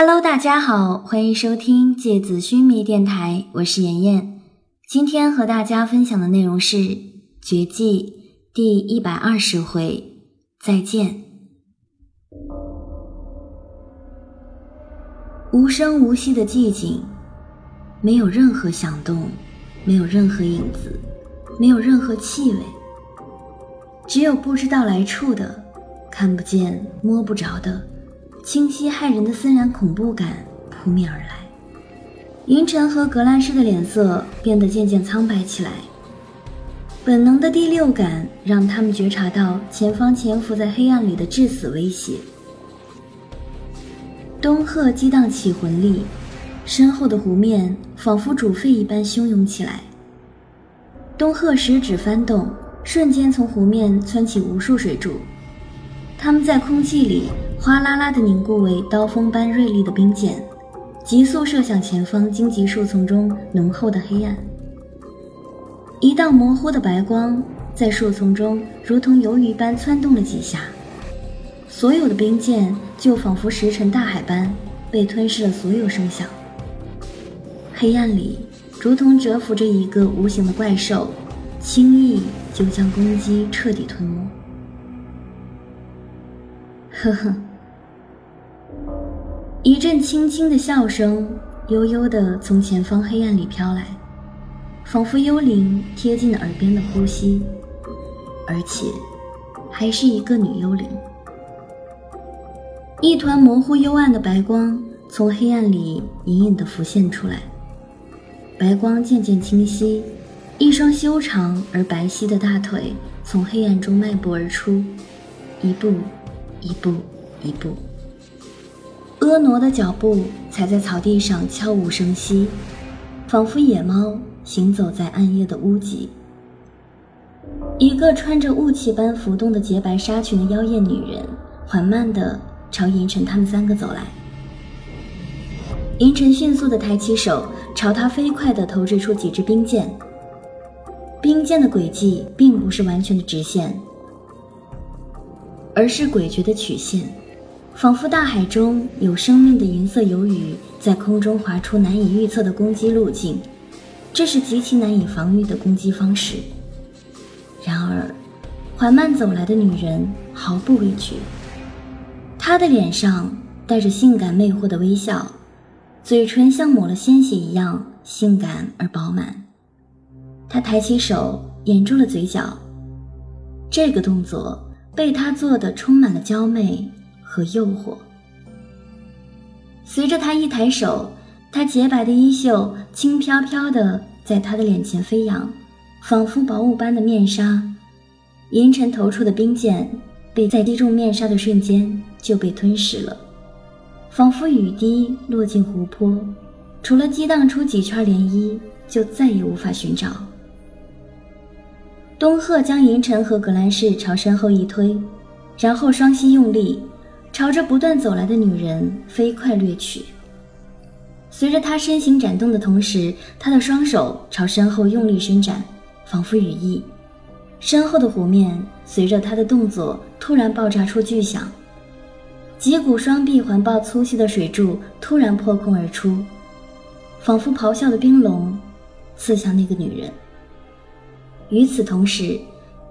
Hello，大家好，欢迎收听芥子须弥电台，我是妍妍。今天和大家分享的内容是《绝技》第一百二十回，再见。无声无息的寂静，没有任何响动，没有任何影子，没有任何气味，只有不知道来处的、看不见、摸不着的。清晰骇人的森然恐怖感扑面而来，银尘和格兰仕的脸色变得渐渐苍白起来。本能的第六感让他们觉察到前方潜伏在黑暗里的致死威胁。东鹤激荡起魂力，身后的湖面仿佛煮沸一般汹涌起来。东鹤食指翻动，瞬间从湖面窜起无数水柱，它们在空气里。哗啦啦地凝固为刀锋般锐利的冰箭，急速射向前方荆棘树丛中浓厚的黑暗。一道模糊的白光在树丛中如同游鱼般窜动了几下，所有的冰箭就仿佛石沉大海般被吞噬了所有声响。黑暗里如同蛰伏着一个无形的怪兽，轻易就将攻击彻底吞没。呵呵。一阵轻轻的笑声，悠悠地从前方黑暗里飘来，仿佛幽灵贴近了耳边的呼吸，而且还是一个女幽灵。一团模糊幽暗的白光从黑暗里隐隐地浮现出来，白光渐渐清晰，一双修长而白皙的大腿从黑暗中迈步而出，一步，一步，一步。婀娜的脚步踩在草地上，悄无声息，仿佛野猫行走在暗夜的屋脊。一个穿着雾气般浮动的洁白纱裙的妖艳女人，缓慢地朝银尘他们三个走来。银尘迅速地抬起手，朝她飞快地投掷出几支冰箭。冰箭的轨迹并不是完全的直线，而是诡谲的曲线。仿佛大海中有生命的银色游鱼在空中划出难以预测的攻击路径，这是极其难以防御的攻击方式。然而，缓慢走来的女人毫不畏惧，她的脸上带着性感魅惑的微笑，嘴唇像抹了鲜血一样性感而饱满。她抬起手掩住了嘴角，这个动作被她做的充满了娇媚。和诱惑。随着他一抬手，他洁白的衣袖轻飘飘的在他的脸前飞扬，仿佛薄雾般的面纱。银尘投出的冰箭被在击中面纱的瞬间就被吞噬了，仿佛雨滴落进湖泊，除了激荡出几圈涟漪，就再也无法寻找。东鹤将银尘和格兰仕朝身后一推，然后双膝用力。朝着不断走来的女人飞快掠去。随着他身形展动的同时，他的双手朝身后用力伸展，仿佛羽翼。身后的湖面随着他的动作突然爆炸出巨响，几股双臂环抱粗细的水柱突然破空而出，仿佛咆哮的冰龙，刺向那个女人。与此同时，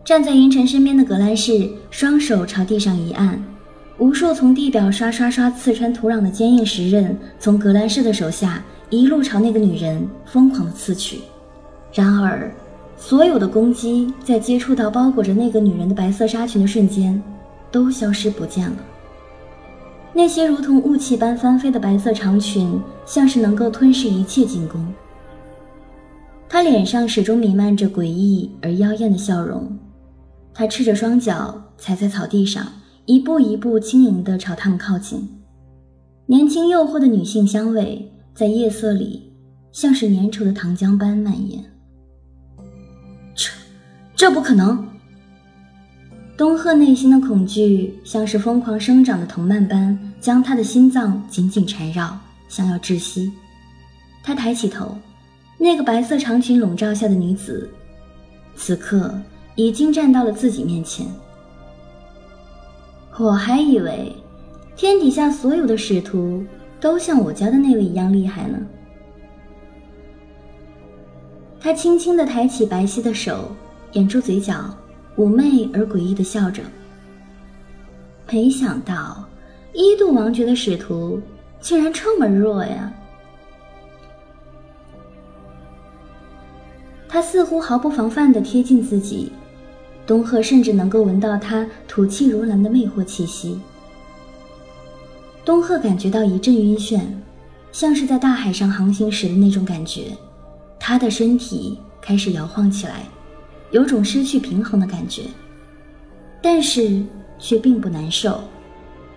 站在银尘身边的格兰仕双手朝地上一按。无数从地表刷刷刷刺穿土壤的坚硬石刃，从格兰仕的手下一路朝那个女人疯狂的刺去。然而，所有的攻击在接触到包裹着那个女人的白色纱裙的瞬间，都消失不见了。那些如同雾气般翻飞的白色长裙，像是能够吞噬一切进攻。她脸上始终弥漫着诡异而妖艳的笑容，她赤着双脚踩在草地上。一步一步轻盈地朝他们靠近，年轻诱惑的女性香味在夜色里像是粘稠的糖浆般蔓延。这，这不可能！东鹤内心的恐惧像是疯狂生长的藤蔓般将他的心脏紧紧缠绕，想要窒息。他抬起头，那个白色长裙笼罩下的女子，此刻已经站到了自己面前。我还以为，天底下所有的使徒都像我家的那位一样厉害呢。他轻轻地抬起白皙的手，掩住嘴角，妩媚而诡异地笑着。没想到，一度王爵的使徒竟然这么弱呀！他似乎毫不防范地贴近自己，东鹤甚至能够闻到他吐气如兰的魅惑气息。东鹤感觉到一阵晕眩，像是在大海上航行时的那种感觉。他的身体开始摇晃起来，有种失去平衡的感觉，但是却并不难受，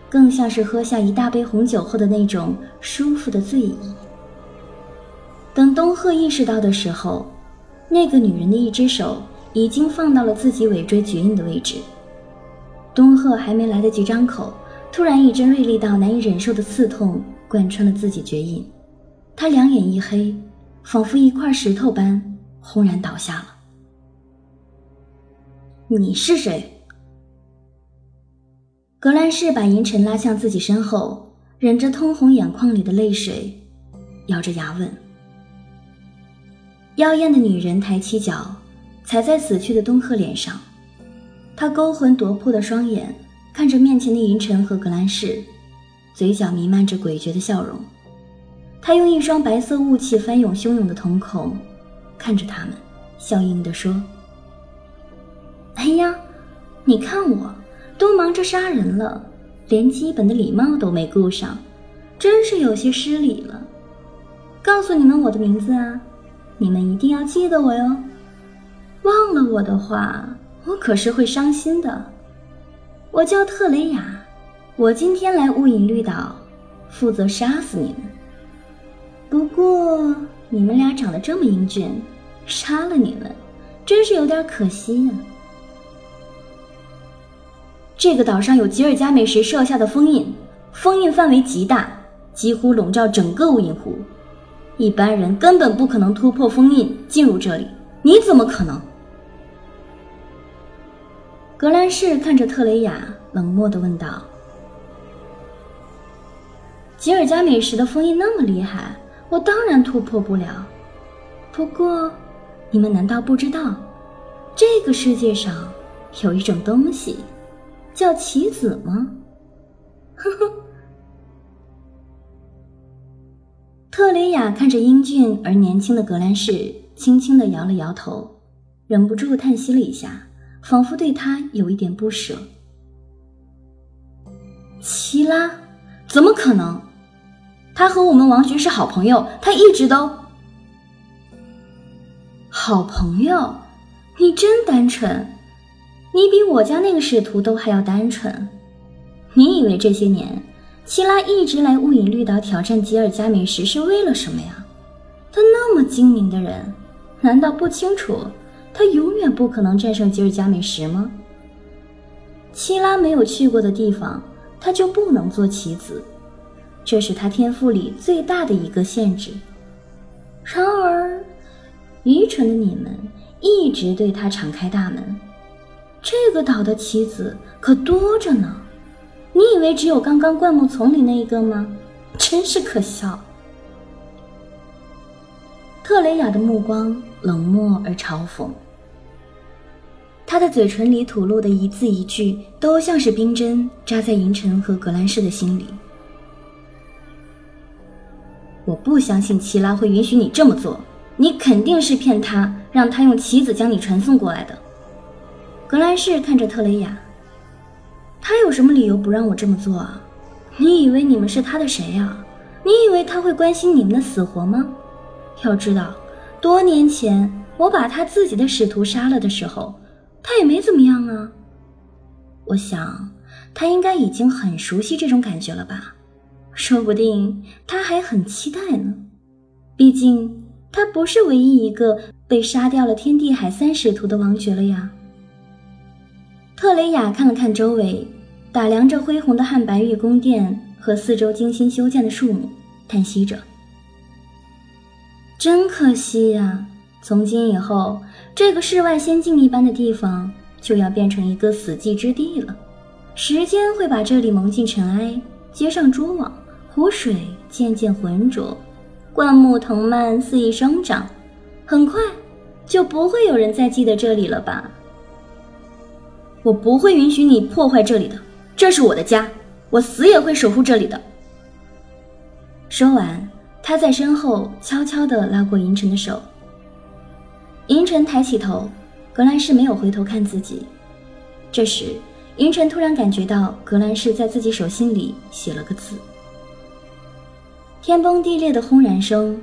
更像是喝下一大杯红酒后的那种舒服的醉意。等东鹤意识到的时候，那个女人的一只手已经放到了自己尾椎绝印的位置。东鹤还没来得及张口，突然一阵锐利到难以忍受的刺痛贯穿了自己绝印，他两眼一黑。仿佛一块石头般轰然倒下了。你是谁？格兰仕把银尘拉向自己身后，忍着通红眼眶里的泪水，咬着牙问：“妖艳的女人抬起脚，踩在死去的东鹤脸上，他勾魂夺魄的双眼看着面前的银尘和格兰仕，嘴角弥漫着诡谲的笑容。”他用一双白色雾气翻涌汹涌的瞳孔看着他们，笑盈盈地说：“哎呀，你看我，都忙着杀人了，连基本的礼貌都没顾上，真是有些失礼了。告诉你们我的名字啊，你们一定要记得我哟。忘了我的话，我可是会伤心的。我叫特雷雅，我今天来雾隐绿岛，负责杀死你们。”不过你们俩长得这么英俊，杀了你们，真是有点可惜呀。这个岛上有吉尔加美什设下的封印，封印范围极大，几乎笼罩整个无影湖，一般人根本不可能突破封印进入这里。你怎么可能？格兰仕看着特雷雅，冷漠的问道：“吉尔加美什的封印那么厉害？”我当然突破不了，不过，你们难道不知道，这个世界上有一种东西，叫棋子吗？呵呵。特雷雅看着英俊而年轻的格兰仕，轻轻的摇了摇头，忍不住叹息了一下，仿佛对他有一点不舍。齐拉，怎么可能？他和我们王爵是好朋友，他一直都好朋友。你真单纯，你比我家那个使徒都还要单纯。你以为这些年，齐拉一直来雾隐绿岛挑战吉尔加美什是为了什么呀？他那么精明的人，难道不清楚他永远不可能战胜吉尔加美什吗？希拉没有去过的地方，他就不能做棋子。这是他天赋里最大的一个限制。然而，愚蠢的你们一直对他敞开大门。这个岛的棋子可多着呢，你以为只有刚刚灌木丛里那一个吗？真是可笑。特雷雅的目光冷漠而嘲讽，他的嘴唇里吐露的一字一句，都像是冰针扎在银尘和格兰仕的心里。我不相信齐拉会允许你这么做，你肯定是骗他，让他用棋子将你传送过来的。格兰仕看着特雷雅，他有什么理由不让我这么做啊？你以为你们是他的谁呀？你以为他会关心你们的死活吗？要知道，多年前我把他自己的使徒杀了的时候，他也没怎么样啊。我想，他应该已经很熟悉这种感觉了吧。说不定他还很期待呢，毕竟他不是唯一一个被杀掉了天地海三使徒的王爵了呀。特雷雅看了看周围，打量着恢宏的汉白玉宫殿和四周精心修建的树木，叹息着：“真可惜呀，从今以后，这个世外仙境一般的地方就要变成一个死寂之地了。时间会把这里蒙进尘埃。”接上蛛网，湖水渐渐浑浊，灌木藤蔓肆意生长，很快就不会有人再记得这里了吧？我不会允许你破坏这里的，这是我的家，我死也会守护这里的。说完，他在身后悄悄地拉过银尘的手。银尘抬起头，格兰仕没有回头看自己。这时，银尘突然感觉到格兰仕在自己手心里写了个字。天崩地裂的轰然声，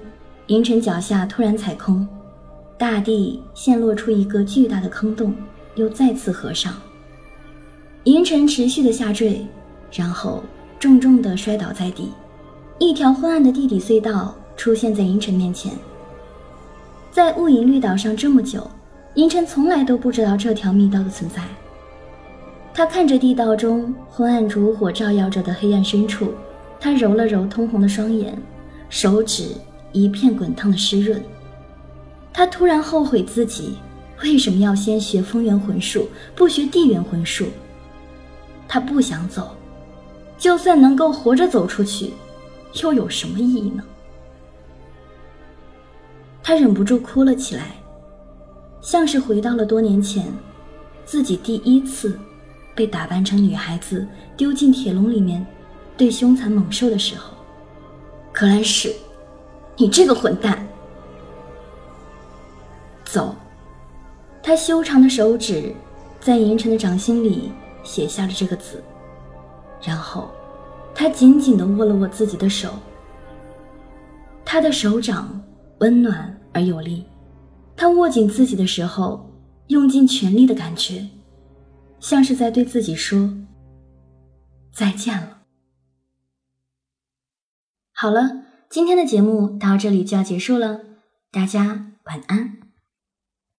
银尘脚下突然踩空，大地陷落出一个巨大的坑洞，又再次合上。银尘持续的下坠，然后重重的摔倒在地。一条昏暗的地底隧道出现在银尘面前。在雾隐绿岛上这么久，银尘从来都不知道这条密道的存在。他看着地道中昏暗烛火照耀着的黑暗深处，他揉了揉通红的双眼，手指一片滚烫的湿润。他突然后悔自己为什么要先学风元魂术，不学地元魂术。他不想走，就算能够活着走出去。又有什么意义呢？他忍不住哭了起来，像是回到了多年前，自己第一次被打扮成女孩子丢进铁笼里面，对凶残猛兽的时候。格兰仕，你这个混蛋！走！他修长的手指在银尘的掌心里写下了这个字，然后。他紧紧地握了握自己的手，他的手掌温暖而有力。他握紧自己的时候，用尽全力的感觉，像是在对自己说：“再见了。”好了，今天的节目到这里就要结束了，大家晚安。